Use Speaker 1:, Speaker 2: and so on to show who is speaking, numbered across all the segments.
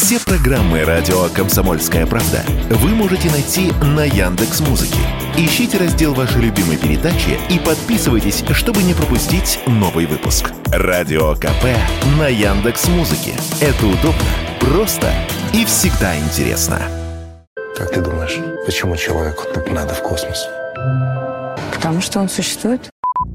Speaker 1: Все программы радио Комсомольская правда вы можете найти на Яндекс Музыке. Ищите раздел вашей любимой передачи и подписывайтесь, чтобы не пропустить новый выпуск. Радио КП на Яндекс Музыке. Это удобно, просто и всегда интересно.
Speaker 2: Как ты думаешь, почему человеку так надо в космос?
Speaker 3: Потому что он существует.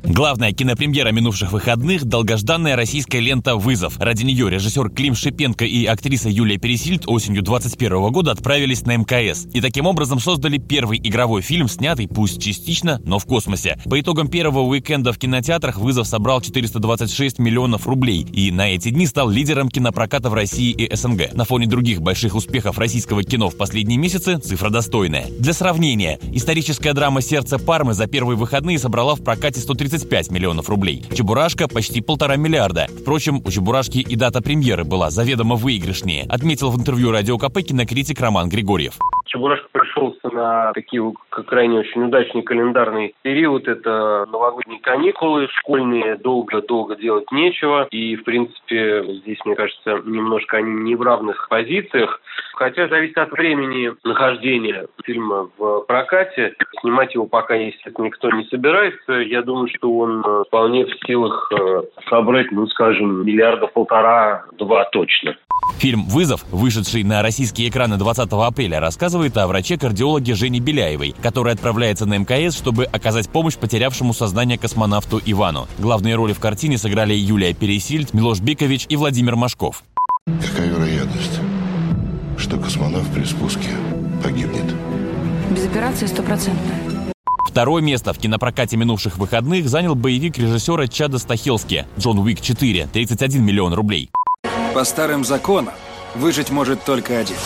Speaker 4: Главная кинопремьера минувших выходных – долгожданная российская лента «Вызов». Ради нее режиссер Клим Шипенко и актриса Юлия Пересильд осенью 2021 года отправились на МКС. И таким образом создали первый игровой фильм, снятый, пусть частично, но в космосе. По итогам первого уикенда в кинотеатрах «Вызов» собрал 426 миллионов рублей и на эти дни стал лидером кинопроката в России и СНГ. На фоне других больших успехов российского кино в последние месяцы цифра достойная. Для сравнения, историческая драма «Сердце Пармы» за первые выходные собрала в прокате 130 35 миллионов рублей. Чебурашка почти полтора миллиарда. Впрочем, у Чебурашки и дата премьеры была заведомо выигрышнее, отметил в интервью Радио КП кинокритик Роман Григорьев.
Speaker 5: Чебурашка пришелся на такие крайне очень удачный календарный период. Это новогодние каникулы, школьные, долго-долго делать нечего. И, в принципе, здесь, мне кажется, немножко они не в равных позициях. Хотя зависит от времени нахождения фильма в прокате. Снимать его пока, естественно, никто не собирается. Я думаю, что он э, вполне в силах э, собрать, ну, скажем, миллиарда полтора-два точно.
Speaker 4: Фильм «Вызов», вышедший на российские экраны 20 апреля, рассказывает о враче-кардиологе Жене Беляевой, которая отправляется на МКС, чтобы оказать помощь потерявшему сознание космонавту Ивану. Главные роли в картине сыграли Юлия Пересильд, Милош Бикович и Владимир Машков.
Speaker 2: Какая вероятность, что космонавт при спуске погибнет?
Speaker 3: Без операции стопроцентная.
Speaker 4: Второе место в кинопрокате минувших выходных занял боевик режиссера Чада Стахилски «Джон Уик 4» 31 миллион рублей.
Speaker 6: По старым законам выжить может только один.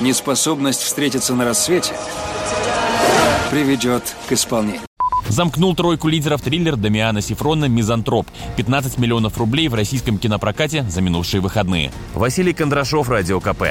Speaker 6: Неспособность встретиться на рассвете приведет к исполнению.
Speaker 4: Замкнул тройку лидеров триллер Дамиана Сифрона «Мизантроп». 15 миллионов рублей в российском кинопрокате за минувшие выходные. Василий Кондрашов, Радио КП.